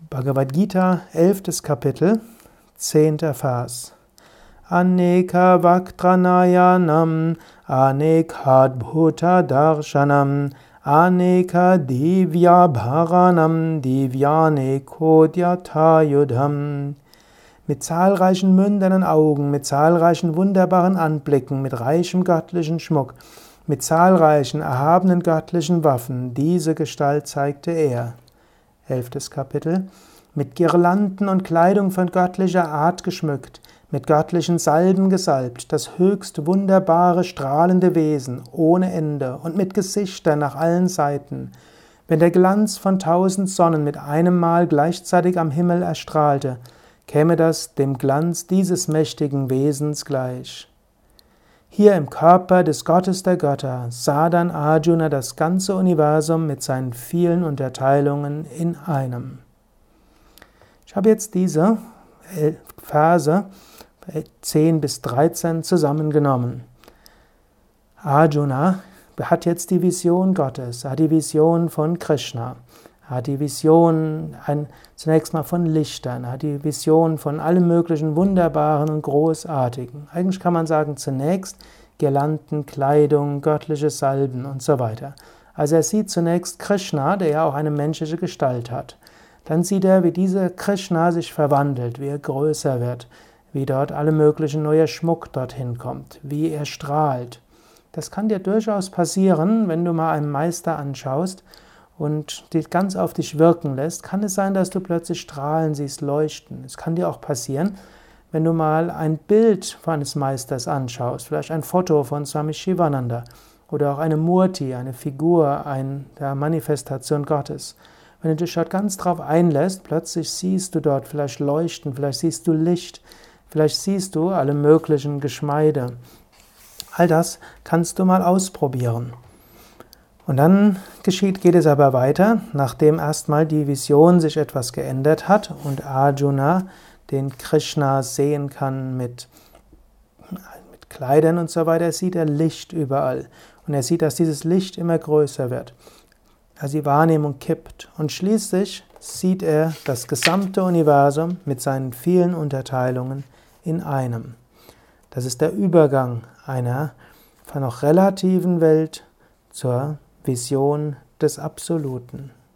Bhagavad Gita, 11. Kapitel, 10. Vers. Aneka Vaktranayanam, Anekadbhuta Darshanam, Aneka Divya Bharanam, Divyanekodyatayudham. Mit zahlreichen mündernen Augen, mit zahlreichen wunderbaren Anblicken, mit reichem göttlichen Schmuck, mit zahlreichen erhabenen göttlichen Waffen, diese Gestalt zeigte er. Elftes Kapitel. Mit Girlanden und Kleidung von göttlicher Art geschmückt, mit göttlichen Salben gesalbt, das höchst wunderbare, strahlende Wesen, ohne Ende und mit Gesichtern nach allen Seiten. Wenn der Glanz von tausend Sonnen mit einem Mal gleichzeitig am Himmel erstrahlte, käme das dem Glanz dieses mächtigen Wesens gleich. Hier im Körper des Gottes der Götter sah dann Arjuna das ganze Universum mit seinen vielen Unterteilungen in einem. Ich habe jetzt diese Verse 10 bis 13 zusammengenommen. Arjuna hat jetzt die Vision Gottes, hat die Vision von Krishna, hat die Vision ein, zunächst mal von Lichtern, hat die Vision von allem möglichen Wunderbaren und Großartigen. Eigentlich kann man sagen, zunächst Girlanden, Kleidung, göttliche Salben und so weiter. Also er sieht zunächst Krishna, der ja auch eine menschliche Gestalt hat. Dann sieht er, wie dieser Krishna sich verwandelt, wie er größer wird, wie dort alle möglichen neue Schmuck dorthin kommt, wie er strahlt. Das kann dir durchaus passieren, wenn du mal einen Meister anschaust und dich ganz auf dich wirken lässt, kann es sein, dass du plötzlich Strahlen siehst, leuchten. Es kann dir auch passieren, wenn du mal ein Bild eines Meisters anschaust, vielleicht ein Foto von Swami Shivananda oder auch eine Murti, eine Figur ein, der Manifestation Gottes. Wenn du dich dort ganz drauf einlässt, plötzlich siehst du dort vielleicht Leuchten, vielleicht siehst du Licht, vielleicht siehst du alle möglichen Geschmeide. All das kannst du mal ausprobieren. Und dann geschieht, geht es aber weiter, nachdem erstmal die Vision sich etwas geändert hat und Arjuna den Krishna sehen kann mit, mit Kleidern und so weiter, sieht er Licht überall. Und er sieht, dass dieses Licht immer größer wird. Also die Wahrnehmung kippt. Und schließlich sieht er das gesamte Universum mit seinen vielen Unterteilungen in einem. Das ist der Übergang einer noch relativen Welt zur Vision des Absoluten.